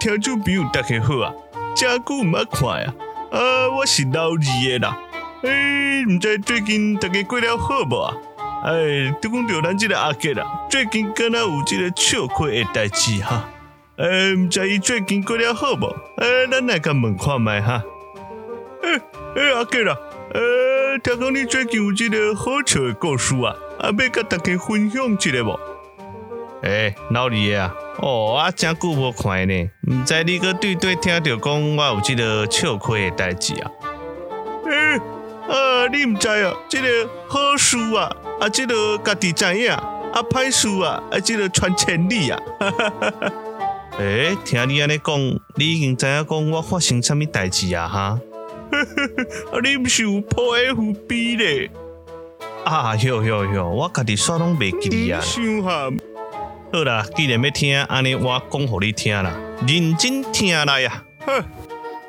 听众朋友大家好啊，真久唔捌看啊，啊，我是老二的啦。哎，唔知最近大家过了好无啊？哎，都讲到咱这个阿杰啦，最近敢若有这个笑亏的代志哈。哎，唔知伊最近过了好无？哎，咱来甲问看觅哈。哎哎，阿杰啦，呃，听讲你最近有这个好笑的故事啊，啊，要甲大家分享一下无？哎，老二啊，哦，啊，真久无看呢，毋知你搁对对听着讲我有即个笑亏诶代志啊？哎，啊，你毋知啊，即个好事啊，啊，即个家己知影，啊，歹事啊，啊，即个传千里啊。哈哈哈哈。哎，听你安尼讲，你已经知影讲我发生啥物代志啊？哈？啊，你毋是有破 FB 咧？啊，哟哟哟，我家己煞拢袂记啊。好啦，既然要听，安尼我讲互你听啦，认真听来啊。哼，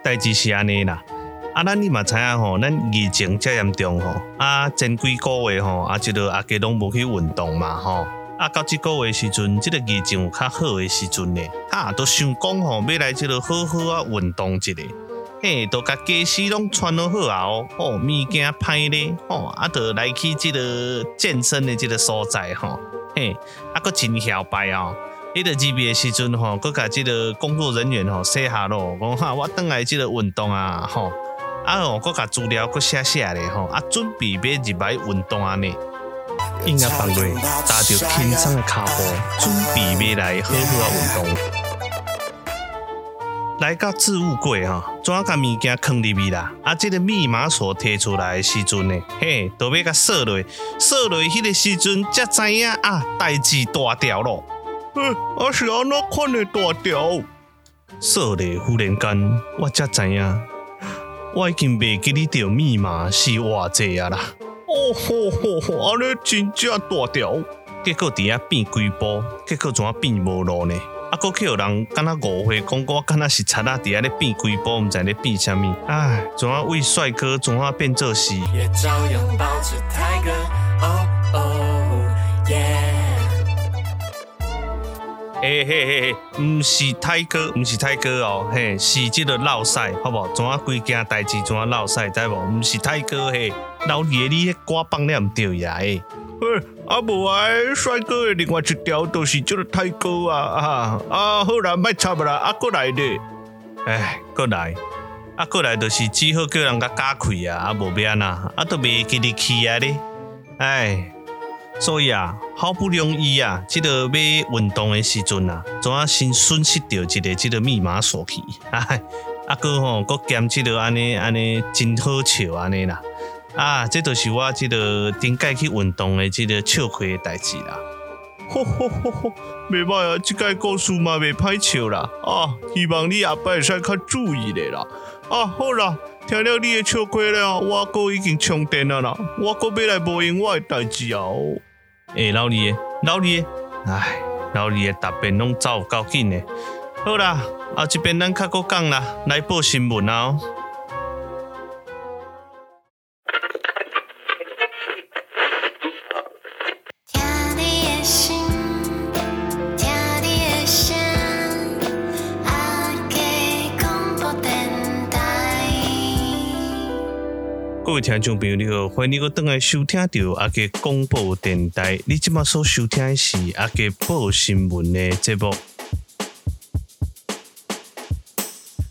代志是安尼啦，啊，咱你嘛知影吼，咱疫情遮严重吼，啊，前几个月吼，啊，即个啊家拢无去运动嘛吼，啊，到即个月时阵，即个疫情有较好诶时阵呢，啊，都想讲吼，要来即个好好啊运动一下，嘿，都甲家私拢穿好好啊哦，哦，物件歹咧，吼，啊，都来去即个健身的即个所在吼。嘿，啊，佫真嚣摆哦！迄个入暝诶时阵吼，搁甲即个工作人员吼说下咯，讲哈，我转来即个运动啊，吼，啊哦，搁甲资料搁写写咧吼，啊，准备要入来运动安尼，应该放落踏着轻松诶脚步，准备要来好好啊运动。来到置物柜哈，怎啊甲物件放入去啦？啊，这个密码锁摕出来的时阵呢，嘿，都要甲锁落，锁落迄个时阵才知影啊，代志大条咯。嗯，啊是安怎款的大条？锁咧，忽然间我才知影，我已经袂记得着密码是偌济啊啦。哦吼吼吼，安尼真正大条。结果伫遐变几步，结果怎啊变无路呢？啊，过去有人敢若误会，讲我敢若是贼啊伫遐咧变鬼波，毋知咧变啥物。唉，怎啊为帅哥，怎啊变做是？也照样保持泰哥。哦哦耶！嘿嘿嘿嘿，毋是泰哥，毋是泰哥哦，嘿，是即个老赛，好无？怎啊规件代志怎啊老赛，知无？毋是泰哥嘿，老二你迄歌放了毋对呀？诶。嘿，啊无啊，帅哥的另外一条都是这个泰哥啊啊啊！好啦，别插啦，啊，过来咧，哎，过来，啊，过来就是只好叫人家加开啊，啊，无变啊，啊，都袂记得去啊咧，哎，所以啊，好不容易啊，这个要运动的时阵啊，总啊先损失掉一个这个密码锁去，哎，啊哥吼，阁兼这个安尼安尼真好笑安尼啦。啊，这就是我这个顶摆去运动的这个笑亏的代志啦。吼吼吼吼，袂歹啊，这个故事嘛袂歹笑啦。啊，希望你下摆会使较注意咧啦。啊，好啦，听了你的笑亏了，我哥已经充电了啦。我哥要来无闲我的代志啊。诶、欸，老李，老李，唉，老李的答辩拢走够紧的。好啦，啊这边咱较搁讲啦，来报新闻啊。各位听众朋友，你好，欢迎你搁转来收听到阿捷广播电台。你即马所收听的是阿捷报新闻的节目。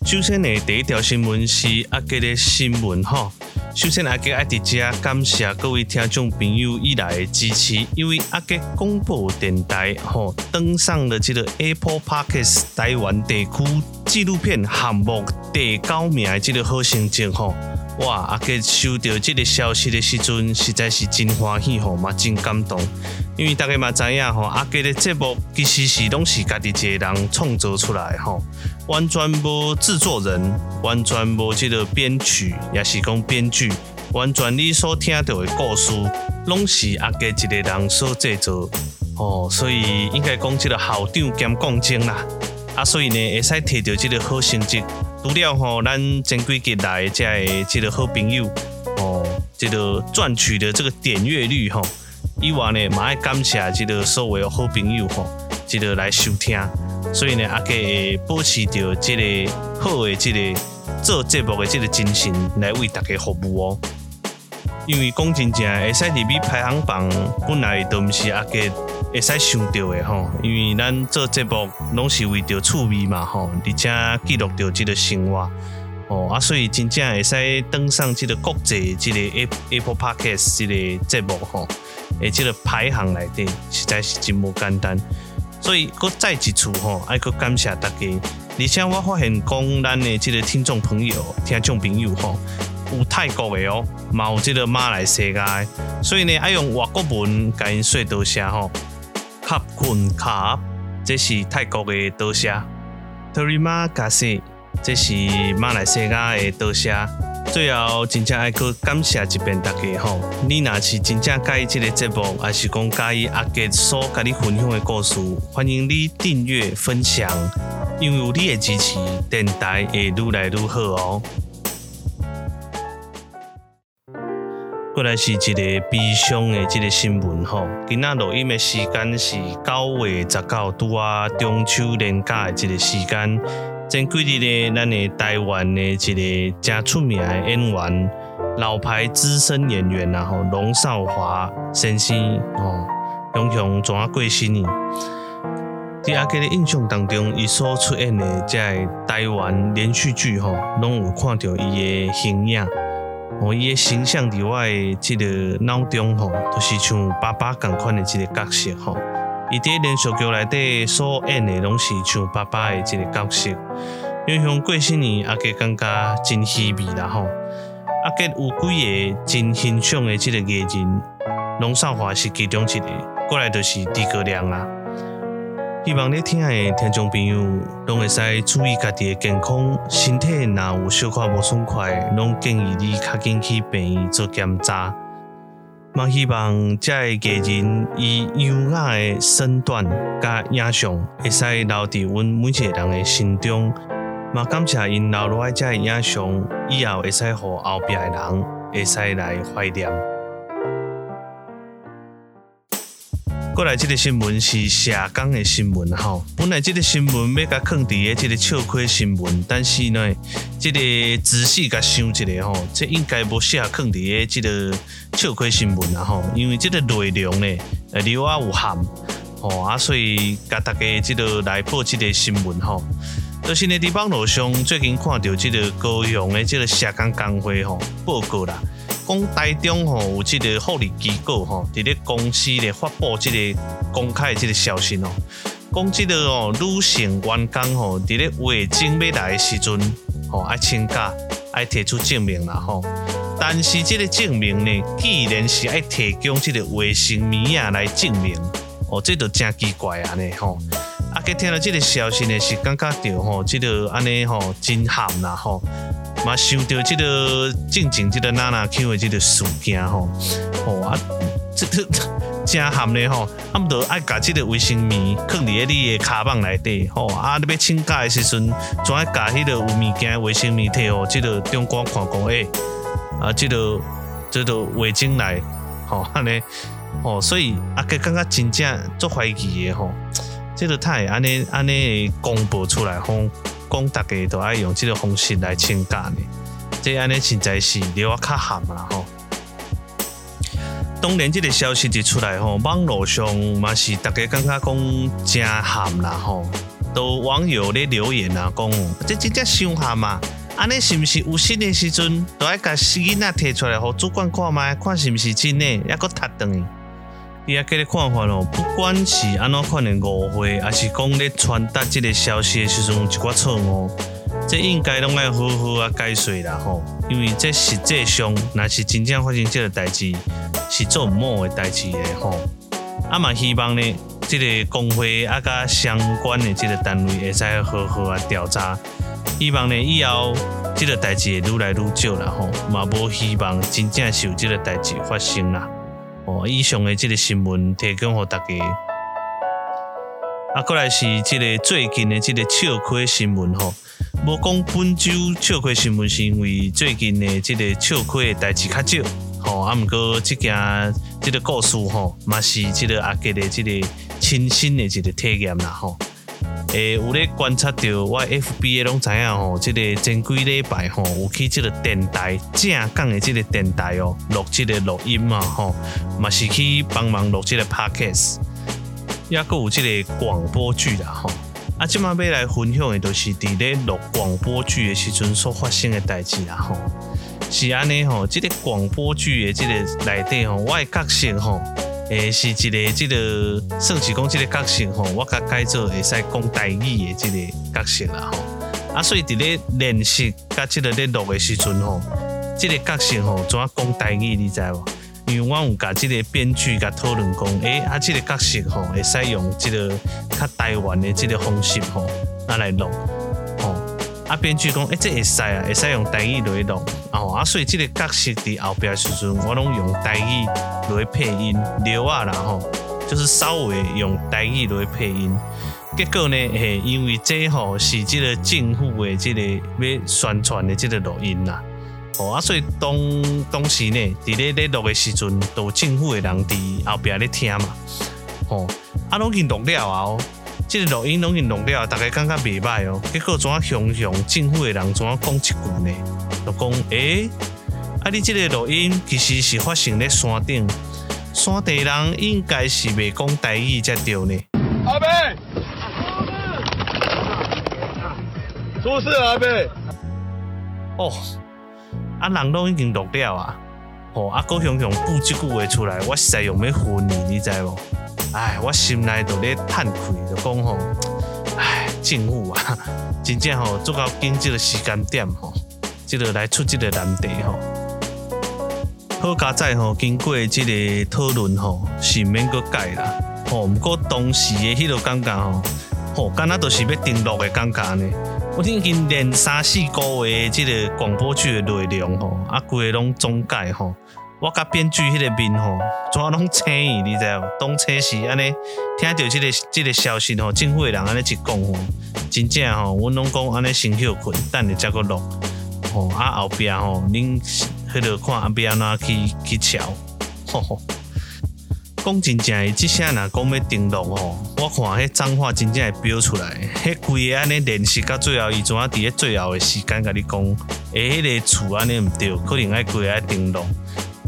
首先呢，第一条新闻是阿捷的新闻哈。首先，阿捷爱伫遮感谢各位听众朋友以来的支持，因为阿捷广播电台吼登上了这个 Apple Podcast 台湾地区纪录片项目第九名的这个好成绩吼。哇！阿杰收到这个消息的时阵，实在是真欢喜吼，嘛真感动。因为大家嘛知影吼，阿杰的节目其实是拢是家己一个人创作出来吼，完全无制作人，完全无这个编曲，也是讲编剧，完全你所听到的故事，拢是阿杰一个人所制作。哦，所以应该讲这个校长兼讲经啦。啊，所以呢，会使摕到这个好成绩。除了吼，咱前几集来这个这个好朋友哦，这个赚取的这个点阅率吼，以外呢，嘛爱感谢这个所有好朋友吼，这个来收听。所以呢，阿给会保持着这个好的这个做节目的这个精神来为大家服务哦。因为讲真正会使入去排行榜，本来都毋是阿给会使想到的吼。因为咱做节目拢是为着趣味嘛吼，而且记录着这个生活哦啊，所以真正会使登上这个国际这个 Apple Podcast 这个节目吼，诶，这个排行内底实在是真无简单。所以，搁再一次吼，爱搁感谢大家。而且我发现讲，咱的这个听众朋友、听众朋友吼，有泰国的哦，嘛有这个马来西亚的。所以呢，爱用外国文甲因说多谢吼。卡坤卡，这是泰国的多谢。Terima kasih，这是马来西亚的多谢。最后，真正爱搁感谢一遍大家吼。你若是真正介意这个节目，还是讲介意阿杰所甲你分享的故事，欢迎你订阅分享，因为有你的支持，电台会越来越好哦。过来是一个悲伤的这个新闻吼，今仔录音的时间是九月十九，拄啊中秋连假的这个时间。前几日呢，咱的台湾的一个真出名的演员，老牌资深演员然后龙少华先生哦，雄雄怎啊过身呢？在阿杰的印象当中，伊所出演的这台湾连续剧吼，拢有看到伊的形影，哦，伊的形象伫我的即个脑中吼，都是像爸爸共款的即个角色吼。伊伫连续剧内底所演的拢是像爸爸的一个角色，因为像过些年阿杰感觉真稀微啦吼。阿杰有几个真欣赏的即个艺人，龙少华是其中一个，过来就是猪哥亮啦。希望你听的听众朋友拢会使注意家己的健康，身体若有小可无爽快，拢建议你较紧去病院做检查。嘛，希望这个艺人以优雅的身段甲影像，会使留伫阮每一个人的心中。嘛，感谢因留落来这影像，以后会使互后壁的人会使来怀念。过来，这个新闻是社工的新闻吼。本来这个新闻要甲放伫个这个笑亏新闻，但是呢，这个仔细甲想一下吼，这应该不适合放伫个这个笑亏新闻啦吼，因为这个内容呢，呃，有啊有含，吼啊，所以甲大家这个来报这个新闻吼。就是呢，伫网络上最近看到这个高雄的这个社工工会吼报告啦。讲台中吼有这个福利机构吼，伫咧公司咧发布这个公开的这个消息哦，讲这个哦女性员工吼伫咧月经要来的时阵吼爱请假爱提出证明啦吼，但是这个证明呢，既然是爱提供这个卫生棉啊来证明，哦，这都真奇怪啊呢吼，啊，佮听到这个消息呢是感觉到吼，这个安尼吼真咸啦吼。嘛想到这个进前这个娜娜 Q 的这个事件吼，吼啊，这个真含的吼，啊毋着爱甲这个卫生棉放伫个你的卡棒内底，吼啊，你要请假的时阵，总爱甲迄个有物件卫生棉摕吼这个长官看讲，诶、啊，这个这个卫生来，吼安尼，吼，所以啊，佮感觉真正足怀疑的吼，这个太安尼安尼公布出来吼。讲大家都爱用这个方式来请假呢，这安尼实在是令我较寒啦吼。当然，这个消息一出来吼，网络上嘛是大家感觉讲真寒啦吼，都网友咧留言啊讲，这真正伤寒嘛，安尼是毋是有新的时阵都爱甲囡仔摕出来，互主管看觅，看是毋是真的，抑搁踢断。伊阿个的看法哦，不管是安怎款的误会，还是讲咧传达这个消息的时阵有一寡错误，这应该拢爱好好啊解说啦吼。因为这实际上，若是真正发生这个代志，是做毋好的代志的吼。啊嘛，希望呢，这个工会啊甲相关的这个单位会使好好啊调查。希望呢，以后这个代志会愈来愈少啦吼，嘛无希望真正是有这个代志发生啦。以上的这个新闻提供给大家。啊，过来是这个最近的这个笑亏新闻吼。无讲本周笑亏新闻，是因为最近的这个笑亏的代志较少。吼，啊，毋过这件这个故事吼，嘛是这个阿杰的这个亲身的这个体验啦吼。诶，有咧观察到我 FB 拢知影吼，即个前几礼拜吼，有去即个电台正港的即个电台哦，录即个录音嘛吼，嘛是去帮忙录即个 Podcast，也阁有即个广播剧啦吼。啊，即马要来分享的，就是伫咧录广播剧的时阵所发生的代志啦吼。是安尼吼，即个广播剧的即个内底吼，我的角色吼。诶，是一个即个算是讲即个角色吼，我甲改做会使讲台语的即个角色啦吼。啊，所以伫咧练习甲即个咧录的时阵吼，即个角色吼怎啊讲台语，你知无？因为我有甲即个编剧甲讨论讲，诶，啊，即个角色吼会使用即个较台湾的即个方式吼，啊来录。啊，编剧讲，诶，这会使啊，会使用台语来录。哦，啊，所以这个角色伫后边时阵，我拢用台语来配音，留啊啦吼，就是稍微用台语来配音。结果呢，嘿，因为这吼是这个政府的这个要宣传的这个录音啦。哦，啊，所以当当时呢，伫咧咧录的时阵，都政府的人伫后边咧听嘛。哦，啊，拢已经录了啊，这个录音拢已经录了，大家感觉袂歹哦。结果怎啊雄雄政府的人怎啊讲一句呢？就讲诶、欸，啊！你即个录音其实是发生咧山顶，山地人应该是未讲台语才对呢。阿伯，出事阿伯。哦，啊，人都已经录了啊。哦，啊，高雄雄补这句话出来，我实在用要昏你，你知无？哎，我心内都咧叹气，就讲吼，哎，政府啊，真正吼做到紧急的时间点吼。即个来出即个难题吼，好佳哉吼，经过即个讨论吼，是免阁改啦。吼，毋过当时的迄个感觉吼，吼，敢若都是要登录的感觉呢。我已经连三四个月即个广播剧的内容吼，啊，规个拢总改吼。我甲编剧迄个面吼，怎拢青伊，你知无？当初是安尼，听到即个即个消息吼，政府的人安尼一讲吼，真正吼，阮拢讲安尼先休困，等下才阁录。吼啊后壁吼，恁迄个看后壁安怎去去瞧，吼吼。讲真正的，即声若讲要登录吼，我看迄脏话真正会飙出来。迄规个安尼练习到最后，伊怎啊伫咧最后的时间甲你讲，诶，迄个厝安尼毋对，可能爱规个爱登录。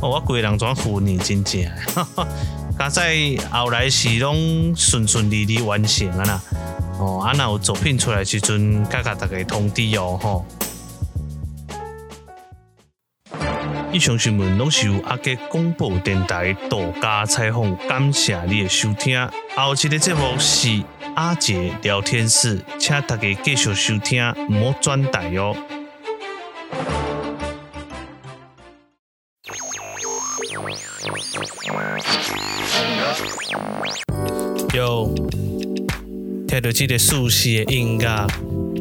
哦，我规个人怎啊唬你真正？哈哈，加在后来是拢顺顺利利完成啊啦。哦，啊若有作品出来时阵，甲甲大家通知哦，吼。以上新闻拢是由阿捷广播电台独家采访，感谢你的收听。后一个节目是阿杰聊天室，请大家继续收听，唔好转台哟。有听到这个舒适的音乐，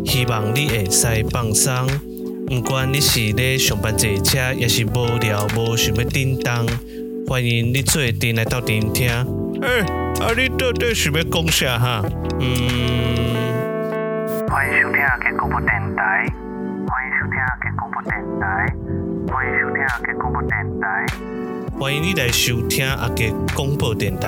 希望你会使放松。不管你是咧上班坐车，也是无聊无想要叮当，欢迎你做阵来到电听。哎，啊你到底想要讲啥哈？嗯，欢迎收听阿捷广播电台，欢迎收听阿捷广播电台，欢迎收听阿捷广播电台，欢迎你来收听阿杰广播电台。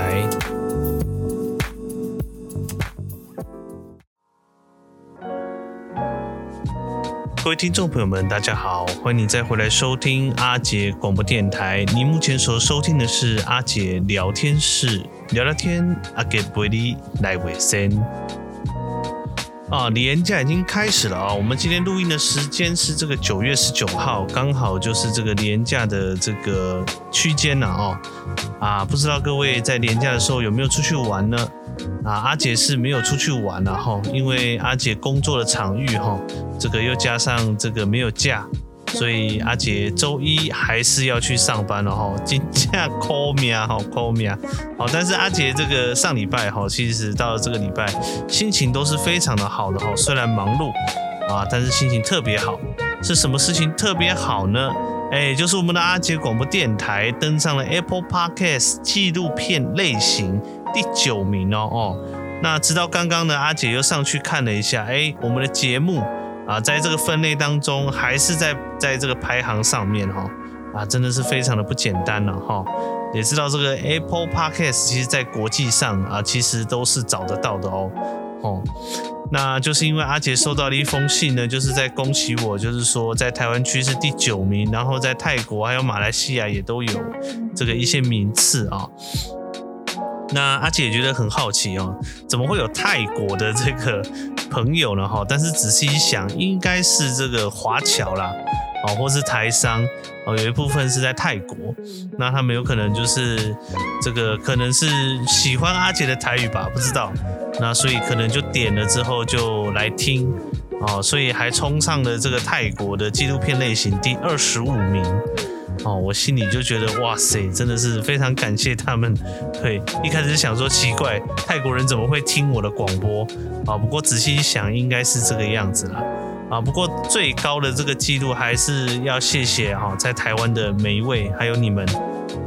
各位听众朋友们，大家好，欢迎你再回来收听阿杰广播电台。你目前所收听的是阿杰聊天室，聊聊天，阿捷陪你来卫生。啊，年假已经开始了啊！我们今天录音的时间是这个九月十九号，刚好就是这个年假的这个区间了哦。啊，不知道各位在年假的时候有没有出去玩呢？啊，阿杰是没有出去玩了哈，因为阿杰工作的场域哈，这个又加上这个没有假，所以阿杰周一还是要去上班了哈。今天扣命哈，扣命好，但是阿杰这个上礼拜哈，其实到了这个礼拜心情都是非常的好的哈，虽然忙碌啊，但是心情特别好。是什么事情特别好呢？哎，就是我们的阿杰广播电台登上了 Apple Podcast 纪录片类型。第九名哦哦，那直到刚刚呢，阿姐又上去看了一下，哎，我们的节目啊，在这个分类当中还是在在这个排行上面哈，啊，真的是非常的不简单了哈。也知道这个 Apple Podcast 其实在国际上啊，其实都是找得到的哦哦。那就是因为阿杰收到了一封信呢，就是在恭喜我，就是说在台湾区是第九名，然后在泰国还有马来西亚也都有这个一些名次啊。那阿姐也觉得很好奇哦，怎么会有泰国的这个朋友呢？哈，但是仔细一想，应该是这个华侨啦，哦，或是台商哦，有一部分是在泰国，那他们有可能就是这个，可能是喜欢阿姐的台语吧，不知道。那所以可能就点了之后就来听哦，所以还冲上了这个泰国的纪录片类型第二十五名。哦，我心里就觉得哇塞，真的是非常感谢他们。对，一开始想说奇怪，泰国人怎么会听我的广播啊？不过仔细一想，应该是这个样子啦。啊。不过最高的这个记录还是要谢谢哈，在台湾的每一位，还有你们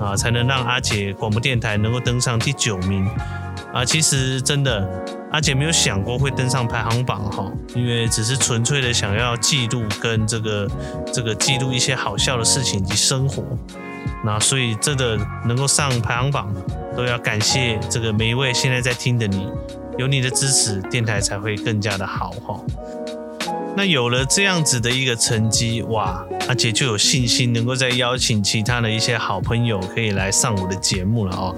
啊，才能让阿杰广播电台能够登上第九名啊。其实真的。阿杰没有想过会登上排行榜哈，因为只是纯粹的想要记录跟这个这个记录一些好笑的事情以及生活，那所以这个能够上排行榜，都要感谢这个每一位现在在听的你，有你的支持，电台才会更加的好哈。那有了这样子的一个成绩，哇，阿杰就有信心能够再邀请其他的一些好朋友可以来上我的节目了哦。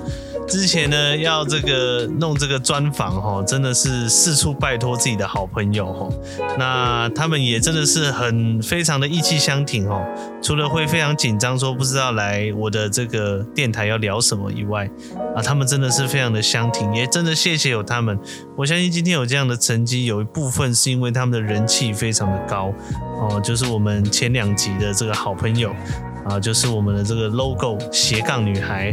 之前呢，要这个弄这个专访哈，真的是四处拜托自己的好朋友哈，那他们也真的是很非常的义气相挺哦，除了会非常紧张说不知道来我的这个电台要聊什么以外，啊，他们真的是非常的相挺，也真的谢谢有他们。我相信今天有这样的成绩，有一部分是因为他们的人气非常的高哦，就是我们前两集的这个好朋友啊，就是我们的这个 logo 斜杠女孩。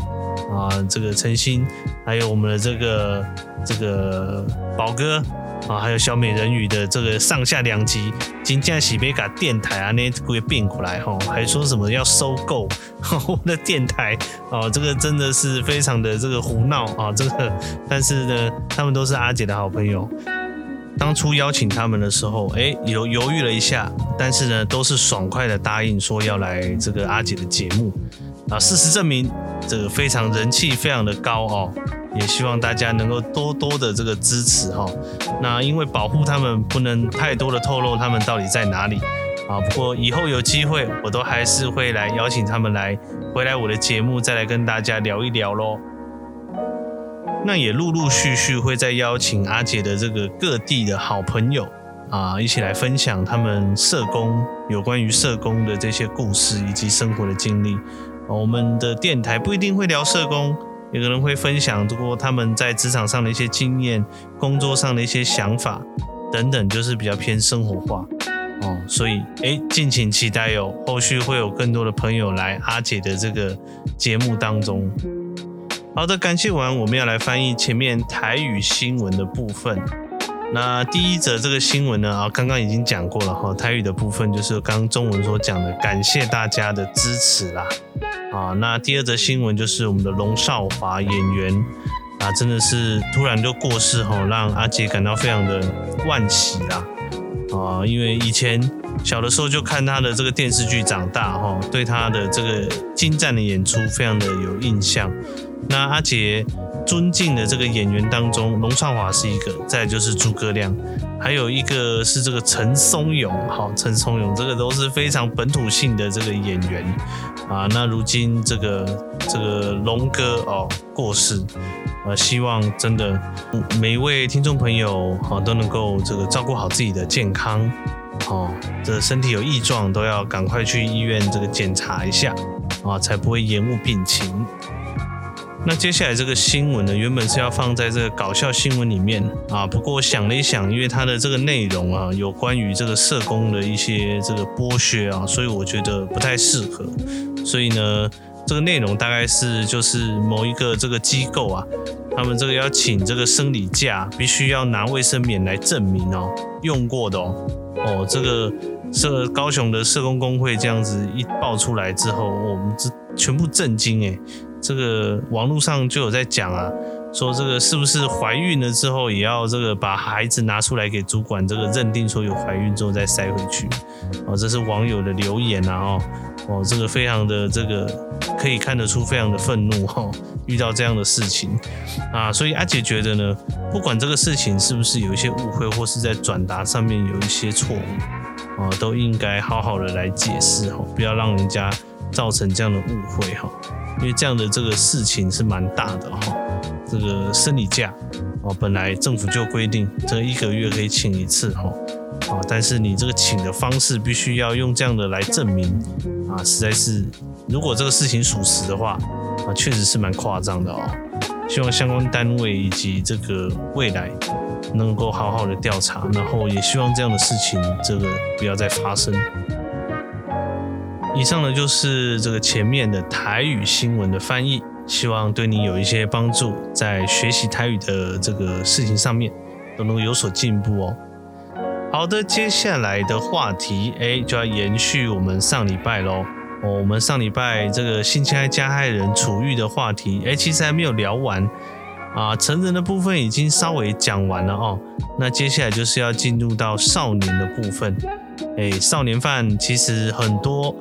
啊，这个陈星，还有我们的这个这个宝哥啊，还有小美人鱼的这个上下两集，金价喜贝卡电台啊，那会变过来哈，还说什么要收购 我们的电台啊，这个真的是非常的这个胡闹啊，这个，但是呢，他们都是阿姐的好朋友，当初邀请他们的时候，哎，犹犹豫了一下，但是呢，都是爽快的答应说要来这个阿姐的节目。啊，事实证明，这个非常人气非常的高哦，也希望大家能够多多的这个支持哈。那因为保护他们，不能太多的透露他们到底在哪里啊。不过以后有机会，我都还是会来邀请他们来回来我的节目，再来跟大家聊一聊喽。那也陆陆续续会再邀请阿杰的这个各地的好朋友啊，一起来分享他们社工有关于社工的这些故事以及生活的经历。我们的电台不一定会聊社工，有可能会分享过他们在职场上的一些经验、工作上的一些想法等等，就是比较偏生活化哦。所以，哎，敬请期待哦，后续会有更多的朋友来阿杰的这个节目当中。好的，感谢完，我们要来翻译前面台语新闻的部分。那第一则这个新闻呢，啊，刚刚已经讲过了哈，台语的部分就是刚中文所讲的，感谢大家的支持啦。啊，那第二则新闻就是我们的龙少华演员啊，真的是突然就过世哈，让阿杰感到非常的惋惜啦。啊，因为以前小的时候就看他的这个电视剧长大哈，对他的这个精湛的演出非常的有印象。那阿杰。尊敬的这个演员当中，龙劭华是一个，再就是诸葛亮，还有一个是这个陈松勇，好，陈松勇这个都是非常本土性的这个演员啊。那如今这个这个龙哥哦过世，呃，希望真的每一位听众朋友好都能够这个照顾好自己的健康，哦，这身体有异状都要赶快去医院这个检查一下啊，才不会延误病情。那接下来这个新闻呢，原本是要放在这个搞笑新闻里面啊，不过我想了一想，因为它的这个内容啊，有关于这个社工的一些这个剥削啊，所以我觉得不太适合。所以呢，这个内容大概是就是某一个这个机构啊，他们这个要请这个生理假，必须要拿卫生棉来证明哦，用过的哦，哦，这个社高雄的社工工会这样子一爆出来之后，我们这全部震惊诶。这个网络上就有在讲啊，说这个是不是怀孕了之后也要这个把孩子拿出来给主管这个认定说有怀孕之后再塞回去？哦，这是网友的留言啊！哦哦，这个非常的这个可以看得出非常的愤怒哈，遇到这样的事情啊，所以阿姐觉得呢，不管这个事情是不是有一些误会，或是在转达上面有一些错误啊，都应该好好的来解释哈，不要让人家造成这样的误会哈，因为这样的这个事情是蛮大的哈。这个生理假哦，本来政府就规定这一个月可以请一次哈，啊，但是你这个请的方式必须要用这样的来证明啊，实在是如果这个事情属实的话啊，确实是蛮夸张的哦。希望相关单位以及这个未来能够好好的调查，然后也希望这样的事情这个不要再发生。以上呢就是这个前面的台语新闻的翻译。希望对你有一些帮助，在学习台语的这个事情上面都能有所进步哦。好的，接下来的话题，哎，就要延续我们上礼拜喽。哦，我们上礼拜这个性侵害加害人处遇的话题，哎，其实还没有聊完啊。成人的部分已经稍微讲完了哦。那接下来就是要进入到少年的部分。哎，少年犯其实很多。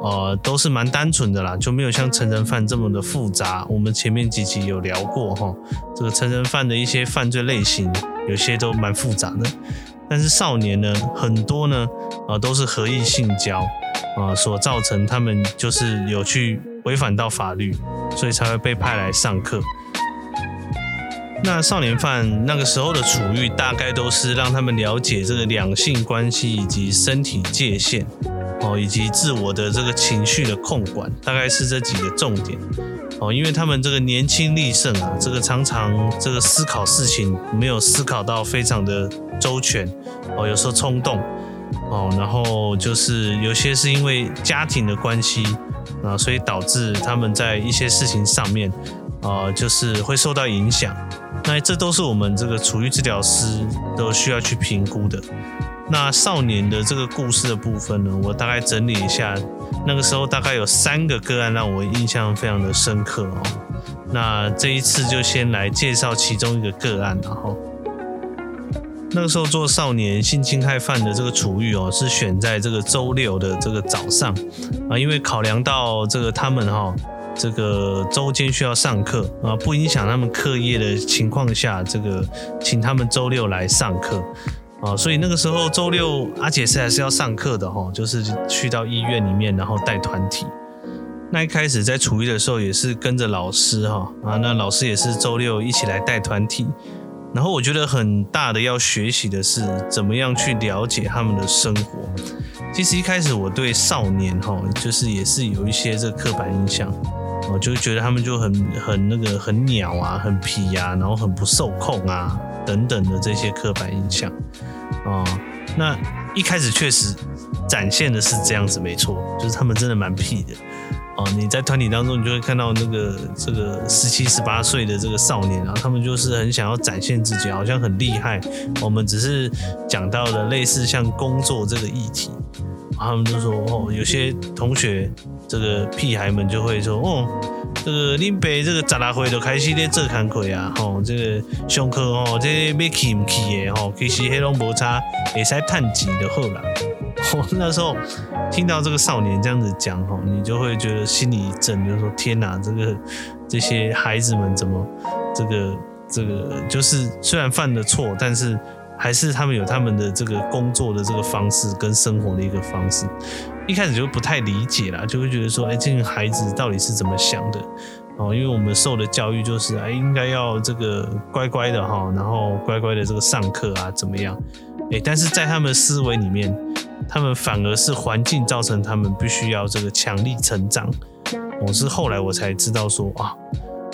呃，都是蛮单纯的啦，就没有像成人犯这么的复杂。我们前面几集有聊过哈，这个成人犯的一些犯罪类型，有些都蛮复杂的。但是少年呢，很多呢，呃，都是合意性交啊，所造成他们就是有去违反到法律，所以才会被派来上课。那少年犯那个时候的处遇，大概都是让他们了解这个两性关系以及身体界限。哦，以及自我的这个情绪的控管，大概是这几个重点。哦，因为他们这个年轻力盛啊，这个常常这个思考事情没有思考到非常的周全。哦，有时候冲动。哦，然后就是有些是因为家庭的关系啊，所以导致他们在一些事情上面啊，就是会受到影响。那这都是我们这个处遇治疗师都需要去评估的。那少年的这个故事的部分呢，我大概整理一下，那个时候大概有三个个案让我印象非常的深刻哦。那这一次就先来介绍其中一个个案，然后那个时候做少年性侵害犯的这个处遇哦，是选在这个周六的这个早上啊，因为考量到这个他们哈，这个周间需要上课啊，不影响他们课业的情况下，这个请他们周六来上课。啊，所以那个时候周六阿姐是还是要上课的哈，就是去到医院里面，然后带团体。那一开始在处遇的时候也是跟着老师哈啊，那老师也是周六一起来带团体。然后我觉得很大的要学习的是怎么样去了解他们的生活。其实一开始我对少年哈，就是也是有一些这个刻板印象，我就觉得他们就很很那个很鸟啊，很皮啊，然后很不受控啊。等等的这些刻板印象啊、哦，那一开始确实展现的是这样子，没错，就是他们真的蛮屁的、哦。你在团体当中，你就会看到那个这个十七、十八岁的这个少年啊，他们就是很想要展现自己，好像很厉害。我们只是讲到了类似像工作这个议题，他们就说哦，有些同学这个屁孩们就会说哦。这个林北这个十来岁就开始咧做工课啊，吼，这个上课吼，这个要去唔去的吼，其实迄拢无差，会使趁钱就好了。我，那时候听到这个少年这样子讲，吼，你就会觉得心里一震，就说天哪，这个这些孩子们怎么这个这个就是虽然犯了错，但是还是他们有他们的这个工作的这个方式跟生活的一个方式。一开始就不太理解啦，就会觉得说，哎，这个孩子到底是怎么想的？哦，因为我们受的教育就是，哎，应该要这个乖乖的哈，然后乖乖的这个上课啊，怎么样？哎，但是在他们的思维里面，他们反而是环境造成他们必须要这个强力成长。我是后来我才知道说，啊，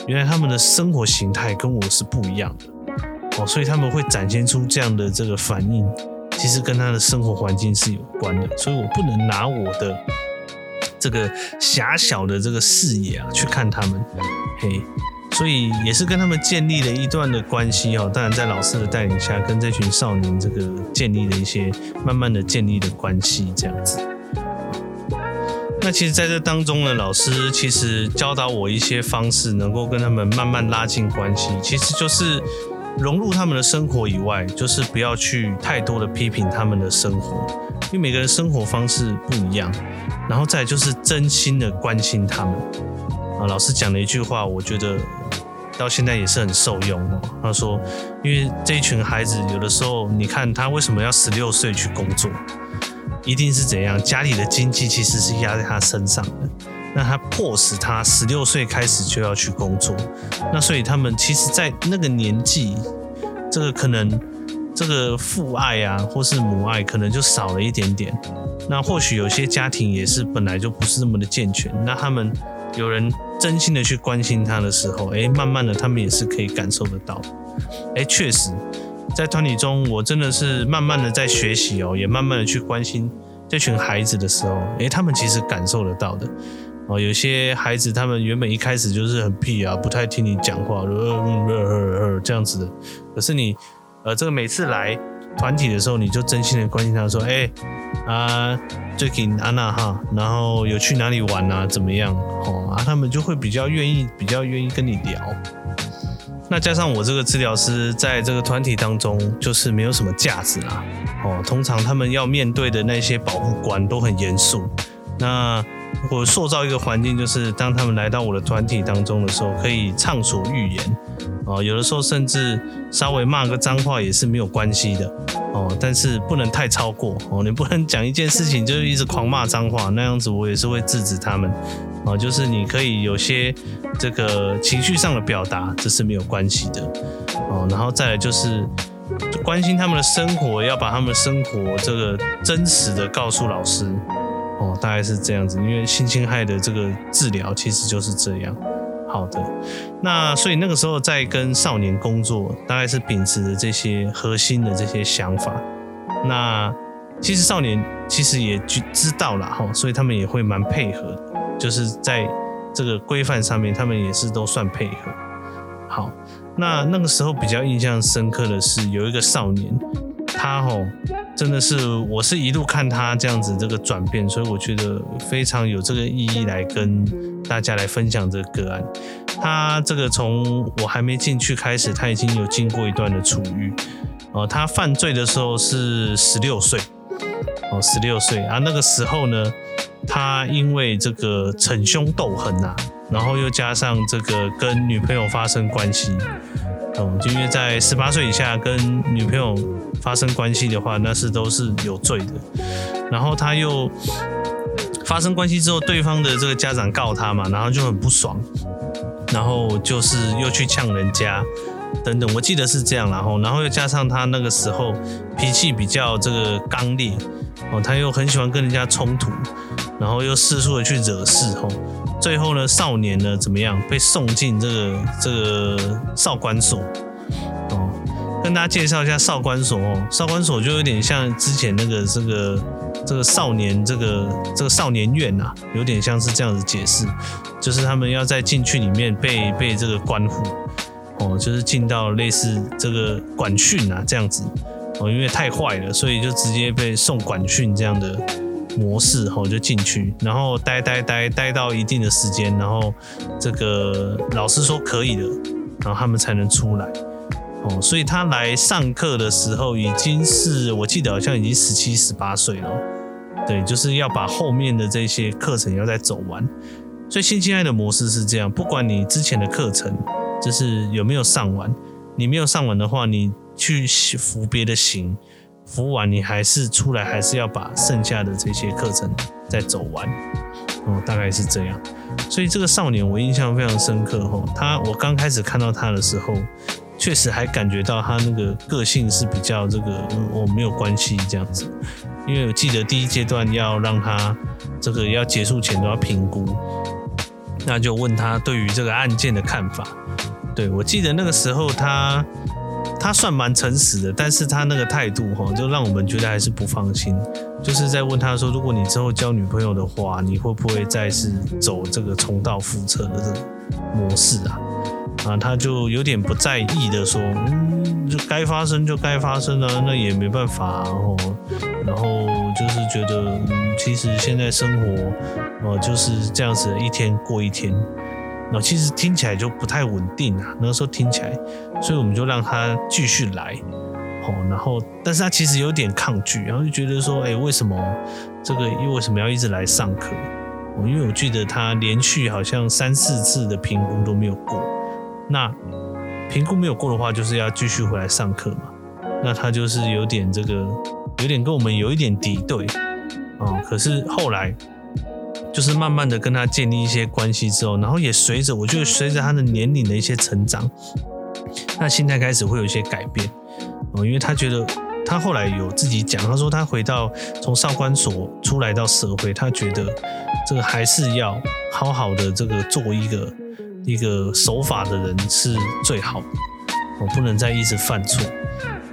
原来他们的生活形态跟我是不一样的，哦，所以他们会展现出这样的这个反应。其实跟他的生活环境是有关的，所以我不能拿我的这个狭小的这个视野啊去看他们，嘿，所以也是跟他们建立了一段的关系哦。当然，在老师的带领下，跟这群少年这个建立了一些慢慢的建立的关系，这样子。那其实在这当中呢，老师其实教导我一些方式，能够跟他们慢慢拉近关系，其实就是融入他们的生活以外，就是不要去太多的批评他们的生活，因为每个人生活方式不一样。然后再就是真心的关心他们。啊，老师讲了一句话，我觉得到现在也是很受用哦。他说，因为这一群孩子有的时候，你看他为什么要十六岁去工作？一定是怎样？家里的经济其实是压在他身上的，那他迫使他十六岁开始就要去工作。那所以他们其实，在那个年纪，这个可能这个父爱啊，或是母爱，可能就少了一点点。那或许有些家庭也是本来就不是那么的健全。那他们有人真心的去关心他的时候，哎，慢慢的他们也是可以感受得到。哎，确实。在团体中，我真的是慢慢的在学习哦，也慢慢的去关心这群孩子的时候，诶，他们其实感受得到的哦。有些孩子他们原本一开始就是很屁啊，不太听你讲话，呃呃呃这样子的。可是你呃，这个每次来团体的时候，你就真心的关心他说，诶啊，最近安娜哈，然后有去哪里玩啊？怎么样？哦啊，他们就会比较愿意，比较愿意跟你聊。那加上我这个治疗师在这个团体当中，就是没有什么架子啦。哦，通常他们要面对的那些保护官都很严肃。那我塑造一个环境，就是当他们来到我的团体当中的时候，可以畅所欲言。哦，有的时候甚至稍微骂个脏话也是没有关系的。哦，但是不能太超过。哦，你不能讲一件事情就一直狂骂脏话，那样子我也是会制止他们。哦，就是你可以有些这个情绪上的表达，这是没有关系的。哦，然后再来就是关心他们的生活，要把他们的生活这个真实的告诉老师。哦，大概是这样子，因为性侵害的这个治疗其实就是这样。好的，那所以那个时候在跟少年工作，大概是秉持着这些核心的这些想法。那其实少年其实也知道了哈，所以他们也会蛮配合。就是在这个规范上面，他们也是都算配合。好，那那个时候比较印象深刻的是有一个少年，他吼真的是，我是一路看他这样子这个转变，所以我觉得非常有这个意义来跟大家来分享这个个案。他这个从我还没进去开始，他已经有经过一段的处遇。哦，他犯罪的时候是十六岁，哦，十六岁啊，那个时候呢。他因为这个逞凶斗狠呐，然后又加上这个跟女朋友发生关系，嗯，就因为在十八岁以下跟女朋友发生关系的话，那是都是有罪的。然后他又发生关系之后，对方的这个家长告他嘛，然后就很不爽，然后就是又去呛人家等等，我记得是这样。然后，然后又加上他那个时候脾气比较这个刚烈，哦，他又很喜欢跟人家冲突。然后又四处的去惹事吼，最后呢，少年呢怎么样被送进这个这个少管所哦？跟大家介绍一下少管所哦，少管所就有点像之前那个这个这个少年这个这个少年院呐，有点像是这样子解释，就是他们要在进去里面被被这个关护哦，就是进到类似这个管训啊这样子哦，因为太坏了，所以就直接被送管训这样的。模式哦就进去，然后待待待待到一定的时间，然后这个老师说可以了，然后他们才能出来。哦，所以他来上课的时候已经是我记得好像已经十七十八岁了。对，就是要把后面的这些课程要再走完。所以性侵害的模式是这样，不管你之前的课程就是有没有上完，你没有上完的话，你去服别的刑。服完，你还是出来，还是要把剩下的这些课程再走完，哦，大概是这样。所以这个少年我印象非常深刻，吼，他我刚开始看到他的时候，确实还感觉到他那个个性是比较这个，我没有关系这样子。因为我记得第一阶段要让他这个要结束前都要评估，那就问他对于这个案件的看法。对，我记得那个时候他。他算蛮诚实的，但是他那个态度哈，就让我们觉得还是不放心。就是在问他说，如果你之后交女朋友的话，你会不会再是走这个重蹈覆辙的这模式啊？啊，他就有点不在意的说，嗯，就该发生就该发生啊，那也没办法，然后，然后就是觉得，其实现在生活，呃，就是这样子，一天过一天。那其实听起来就不太稳定啊。那个时候听起来，所以我们就让他继续来，哦，然后，但是他其实有点抗拒，然后就觉得说，哎，为什么这个又为什么要一直来上课？哦，因为我记得他连续好像三四次的评估都没有过，那评估没有过的话，就是要继续回来上课嘛。那他就是有点这个，有点跟我们有一点敌对，哦，可是后来。就是慢慢的跟他建立一些关系之后，然后也随着，我就随着他的年龄的一些成长，那心态开始会有一些改变哦，因为他觉得他后来有自己讲，他说他回到从少管所出来到社会，他觉得这个还是要好好的这个做一个一个守法的人是最好的，我不能再一直犯错。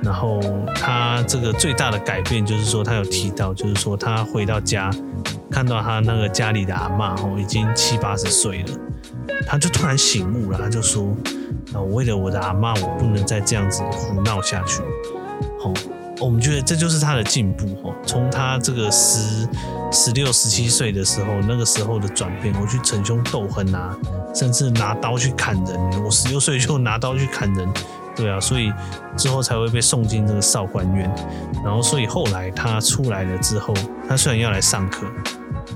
然后他这个最大的改变就是说，他有提到，就是说他回到家。看到他那个家里的阿嬷哦，已经七八十岁了，他就突然醒悟了，他就说：“啊，我为了我的阿嬷，我不能再这样子胡闹下去。”好，我们觉得这就是他的进步哦。从他这个十十六、十七岁的时候，那个时候的转变，我去逞凶斗狠啊，甚至拿刀去砍人。我十六岁就拿刀去砍人。对啊，所以之后才会被送进这个少管院，然后所以后来他出来了之后，他虽然要来上课，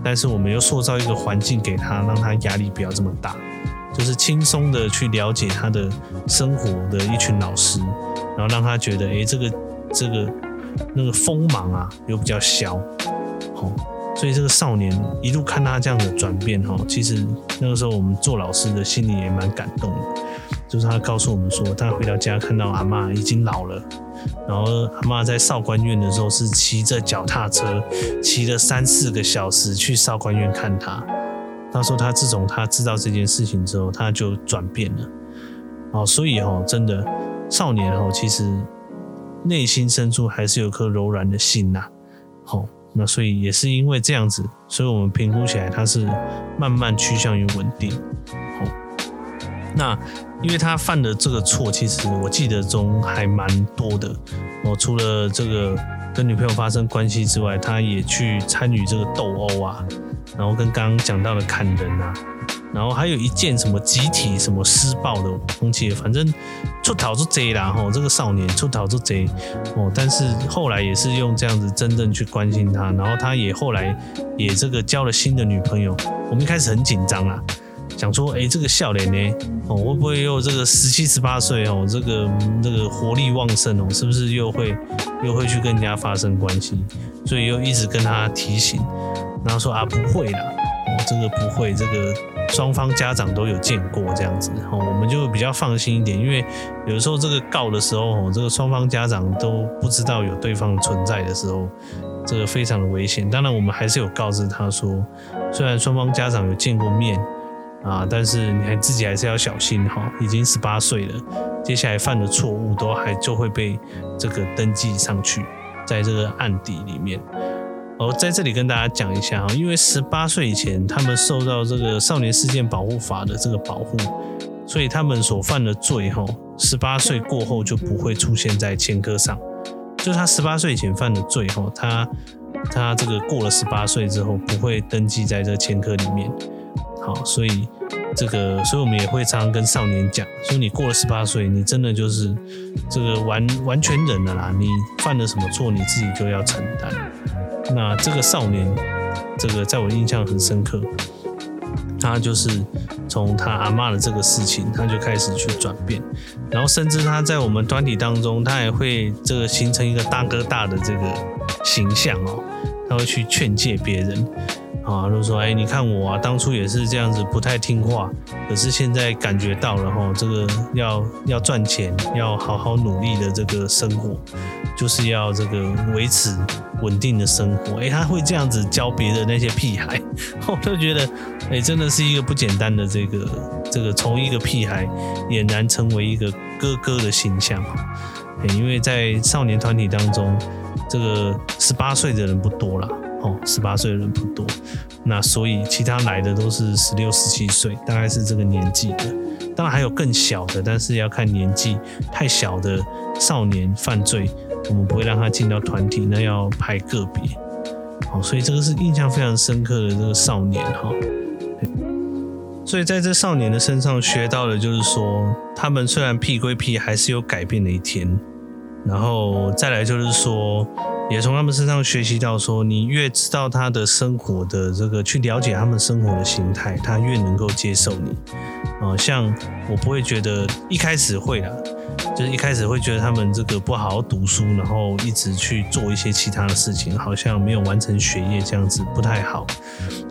但是我们又塑造一个环境给他，让他压力不要这么大，就是轻松的去了解他的生活的一群老师，然后让他觉得，哎，这个这个那个锋芒啊，又比较小，好，所以这个少年一路看他这样的转变，哈，其实那个时候我们做老师的心里也蛮感动的。就是他告诉我们说，他回到家看到阿妈已经老了，然后阿妈在少官院的时候是骑着脚踏车，骑了三四个小时去少官院看他。他说他自从他知道这件事情之后，他就转变了。哦，所以哦，真的少年哦，其实内心深处还是有颗柔软的心呐。好，那所以也是因为这样子，所以我们评估起来他是慢慢趋向于稳定。那因为他犯的这个错，其实我记得中还蛮多的。哦，除了这个跟女朋友发生关系之外，他也去参与这个斗殴啊，然后跟刚刚讲到的砍人啊，然后还有一件什么集体什么施暴的风气，反正出逃出贼啦吼，这个少年出逃出贼哦。但是后来也是用这样子真正去关心他，然后他也后来也这个交了新的女朋友。我们一开始很紧张啦。想说，哎、这个笑脸呢，哦，会不会又这个十七十八岁哦，这个这个活力旺盛哦，是不是又会又会去跟人家发生关系？所以又一直跟他提醒，然后说啊，不会啦，哦，这个不会，这个双方家长都有见过这样子，哦，我们就比较放心一点，因为有时候这个告的时候，哦，这个双方家长都不知道有对方存在的时候，这个非常的危险。当然，我们还是有告知他说，虽然双方家长有见过面。啊，但是你还自己还是要小心哈，已经十八岁了，接下来犯的错误都还就会被这个登记上去，在这个案底里面。哦，在这里跟大家讲一下哈，因为十八岁以前他们受到这个少年事件保护法的这个保护，所以他们所犯的罪哈，十八岁过后就不会出现在前科上，就他十八岁以前犯的罪哈，他他这个过了十八岁之后不会登记在这前科里面。好，所以这个，所以我们也会常常跟少年讲，说你过了十八岁，你真的就是这个完完全人了啦，你犯了什么错，你自己就要承担。那这个少年，这个在我印象很深刻，他就是从他阿嬷的这个事情，他就开始去转变，然后甚至他在我们团体当中，他也会这个形成一个大哥大的这个形象哦，他会去劝诫别人。啊，就说哎，你看我啊，当初也是这样子不太听话，可是现在感觉到了哈，这个要要赚钱，要好好努力的这个生活，就是要这个维持稳定的生活。哎，他会这样子教别的那些屁孩，我就觉得哎，真的是一个不简单的这个这个从一个屁孩俨然成为一个哥哥的形象。因为在少年团体当中，这个十八岁的人不多了。哦，十八岁的人不多，那所以其他来的都是十六、十七岁，大概是这个年纪的。当然还有更小的，但是要看年纪太小的少年犯罪，我们不会让他进到团体，那要排个别。好，所以这个是印象非常深刻的这个少年哈。所以在这少年的身上学到的就是说，他们虽然屁归屁，还是有改变的一天。然后再来就是说，也从他们身上学习到说，你越知道他的生活的这个，去了解他们生活的形态，他越能够接受你。啊、呃，像我不会觉得一开始会啦，就是一开始会觉得他们这个不好好读书，然后一直去做一些其他的事情，好像没有完成学业这样子不太好。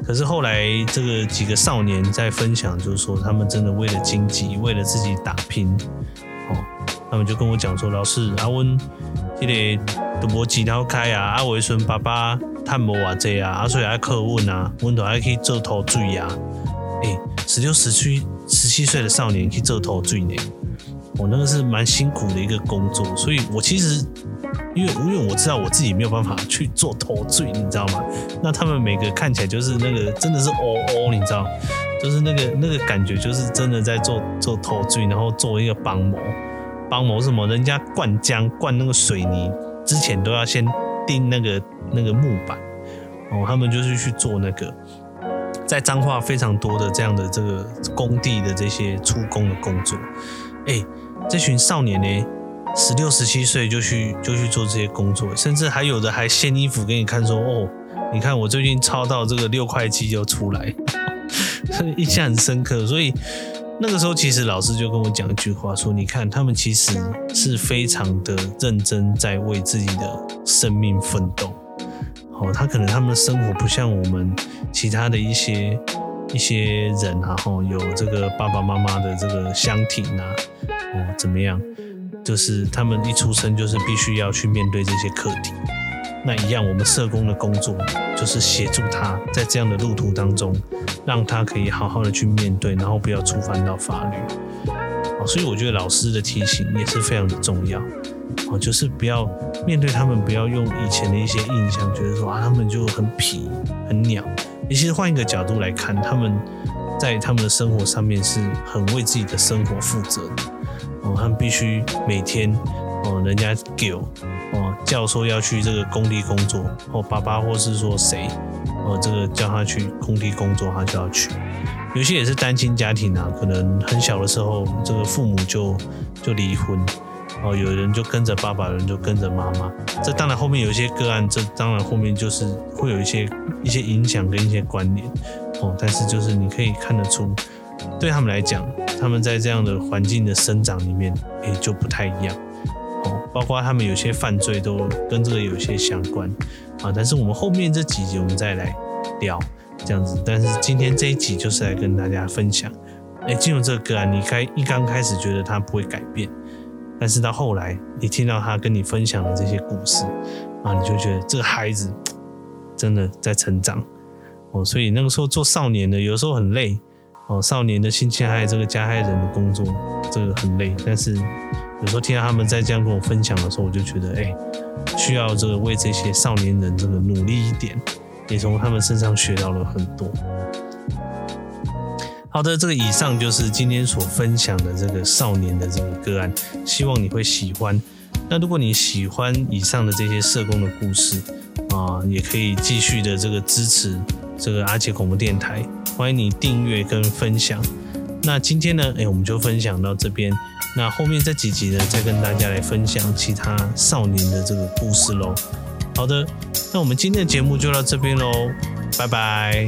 可是后来这个几个少年在分享，就是说他们真的为了经济，为了自己打拼，他们就跟我讲说，老师阿温，这个都无钱头开啊，阿维孙爸爸探无偌济啊，阿所以爱课问啊，温都还可以做头水啊，哎，十六十七。十七岁的少年去做头最呢，我那个是蛮辛苦的一个工作，所以我其实因为因为我知道我自己没有办法去做头最，你知道吗？那他们每个看起来就是那个真的是哦哦，你知道，就是那个那个感觉就是真的在做做头最，然后做一个帮模，帮忙什么？人家灌浆灌那个水泥之前都要先钉那个那个木板哦，他们就是去做那个。在彰化非常多的这样的这个工地的这些出工的工作，哎、这群少年呢，十六、十七岁就去就去做这些工作，甚至还有的还掀衣服给你看，说哦，你看我最近抄到这个六块肌就出来，印象很深刻。所以那个时候，其实老师就跟我讲一句话，说你看他们其实是非常的认真，在为自己的生命奋斗。哦，他可能他们的生活不像我们其他的一些一些人啊，吼，有这个爸爸妈妈的这个家庭啊，哦，怎么样？就是他们一出生就是必须要去面对这些课题。那一样，我们社工的工作就是协助他在这样的路途当中，让他可以好好的去面对，然后不要触犯到法律。哦，所以我觉得老师的提醒也是非常的重要。哦，就是不要面对他们，不要用以前的一些印象，觉得说啊，他们就很痞、很鸟。你其实换一个角度来看，他们在他们的生活上面是很为自己的生活负责的。哦，他们必须每天哦，人家给哦教授要去这个工地工作，哦，爸爸或是说谁哦，这个叫他去工地工作，他就要去。有些也是单亲家庭啊，可能很小的时候，这个父母就就离婚。哦，有人就跟着爸爸，有人就跟着妈妈。这当然后面有一些个案，这当然后面就是会有一些一些影响跟一些关联。哦，但是就是你可以看得出，对他们来讲，他们在这样的环境的生长里面，也，就不太一样。包括他们有些犯罪都跟这个有些相关。啊，但是我们后面这几集我们再来聊这样子。但是今天这一集就是来跟大家分享，诶，进入这个个案，你开一刚开始觉得他不会改变。但是到后来，你听到他跟你分享的这些故事啊，你就觉得这个孩子真的在成长哦。所以那个时候做少年的，有时候很累哦。少年的性侵害这个加害人的工作，这个很累。但是有时候听到他们在这样跟我分享的时候，我就觉得，哎、需要这个为这些少年人这个努力一点，也从他们身上学到了很多。好的，这个以上就是今天所分享的这个少年的这个个案，希望你会喜欢。那如果你喜欢以上的这些社工的故事啊，也可以继续的这个支持这个阿杰广播电台，欢迎你订阅跟分享。那今天呢，哎，我们就分享到这边。那后面这几集呢，再跟大家来分享其他少年的这个故事喽。好的，那我们今天的节目就到这边喽，拜拜。